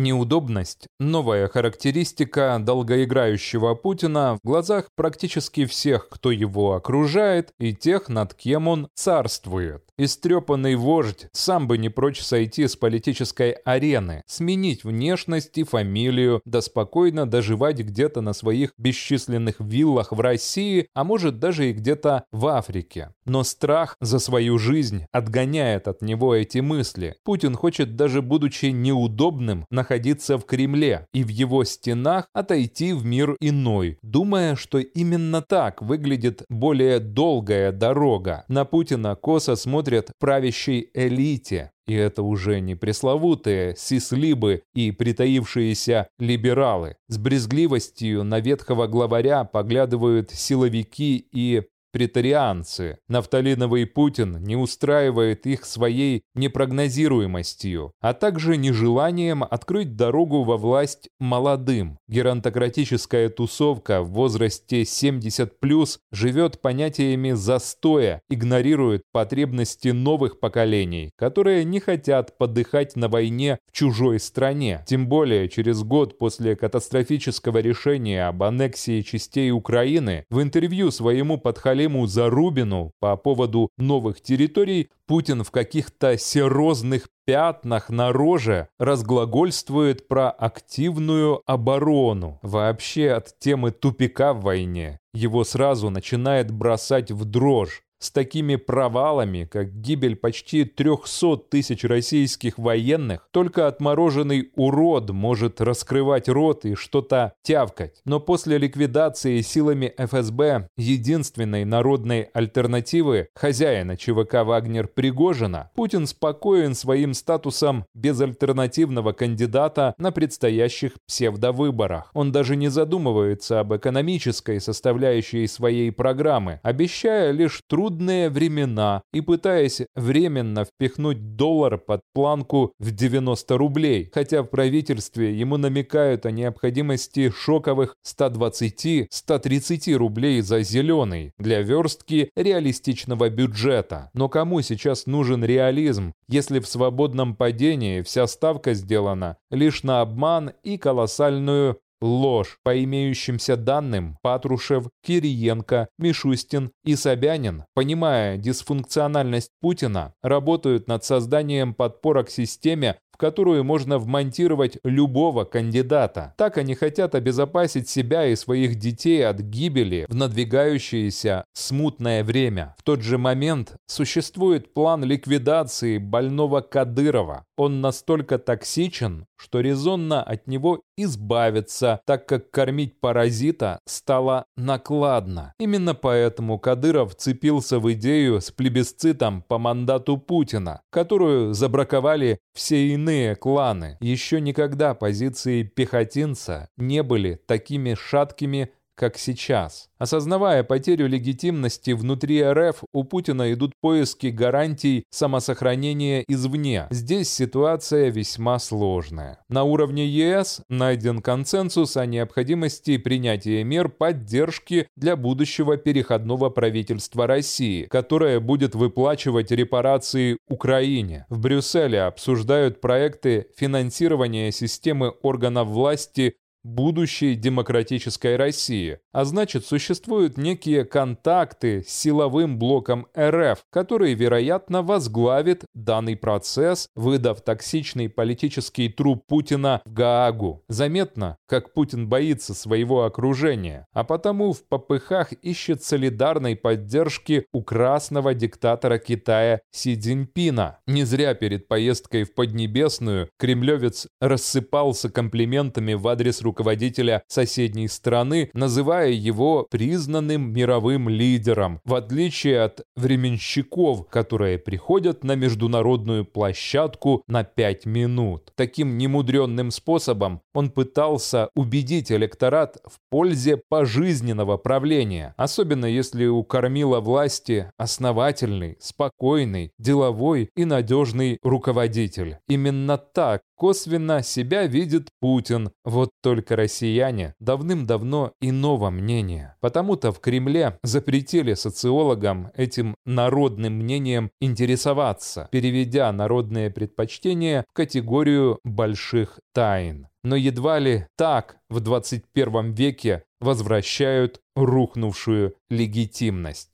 Неудобность – новая характеристика долгоиграющего Путина в глазах практически всех, кто его окружает, и тех, над кем он царствует. Истрепанный вождь сам бы не прочь сойти с политической арены, сменить внешность и фамилию, да спокойно доживать где-то на своих бесчисленных виллах в России, а может даже и где-то в Африке. Но страх за свою жизнь отгоняет от него эти мысли. Путин хочет даже будучи неудобным находиться в Кремле и в его стенах отойти в мир иной, думая, что именно так выглядит более долгая дорога. На Путина косо смотрят правящей элите, и это уже не пресловутые сислибы и притаившиеся либералы. С брезгливостью на ветхого главаря поглядывают силовики и претарианцы. Нафталиновый Путин не устраивает их своей непрогнозируемостью, а также нежеланием открыть дорогу во власть молодым. Геронтократическая тусовка в возрасте 70+, живет понятиями застоя, игнорирует потребности новых поколений, которые не хотят подыхать на войне в чужой стране. Тем более через год после катастрофического решения об аннексии частей Украины в интервью своему подхалиму Халиму Зарубину по поводу новых территорий Путин в каких-то серозных пятнах на роже разглагольствует про активную оборону. Вообще от темы тупика в войне его сразу начинает бросать в дрожь с такими провалами, как гибель почти 300 тысяч российских военных, только отмороженный урод может раскрывать рот и что-то тявкать. Но после ликвидации силами ФСБ единственной народной альтернативы хозяина ЧВК Вагнер Пригожина, Путин спокоен своим статусом безальтернативного кандидата на предстоящих псевдовыборах. Он даже не задумывается об экономической составляющей своей программы, обещая лишь труд трудные времена и пытаясь временно впихнуть доллар под планку в 90 рублей, хотя в правительстве ему намекают о необходимости шоковых 120-130 рублей за зеленый для верстки реалистичного бюджета. Но кому сейчас нужен реализм, если в свободном падении вся ставка сделана лишь на обман и колоссальную Ложь. По имеющимся данным, Патрушев, Кириенко, Мишустин и Собянин, понимая дисфункциональность Путина, работают над созданием подпорок системе, в которую можно вмонтировать любого кандидата. Так они хотят обезопасить себя и своих детей от гибели в надвигающееся смутное время. В тот же момент существует план ликвидации больного Кадырова. Он настолько токсичен, что резонно от него избавиться, так как кормить паразита стало накладно. Именно поэтому Кадыров цепился в идею с плебисцитом по мандату Путина, которую забраковали все иные кланы. Еще никогда позиции пехотинца не были такими шаткими, как сейчас. Осознавая потерю легитимности внутри РФ, у Путина идут поиски гарантий самосохранения извне. Здесь ситуация весьма сложная. На уровне ЕС найден консенсус о необходимости принятия мер поддержки для будущего переходного правительства России, которое будет выплачивать репарации Украине. В Брюсселе обсуждают проекты финансирования системы органов власти будущей демократической России, а значит существуют некие контакты с силовым блоком РФ, который, вероятно, возглавит данный процесс, выдав токсичный политический труп Путина в Гаагу. Заметно, как Путин боится своего окружения, а потому в попыхах ищет солидарной поддержки у красного диктатора Китая Си Цзиньпина. Не зря перед поездкой в Поднебесную кремлевец рассыпался комплиментами в адрес руководителя соседней страны, называя его признанным мировым лидером, в отличие от временщиков, которые приходят на международную площадку на 5 минут. Таким немудренным способом он пытался убедить электорат в пользе пожизненного правления, особенно если у кормила власти основательный, спокойный, деловой и надежный руководитель. Именно так косвенно себя видит Путин. Вот только россияне давным-давно иного мнения. Потому-то в Кремле запретили социологам этим народным мнением интересоваться, переведя народные предпочтения в категорию больших тайн. Но едва ли так в 21 веке возвращают рухнувшую легитимность.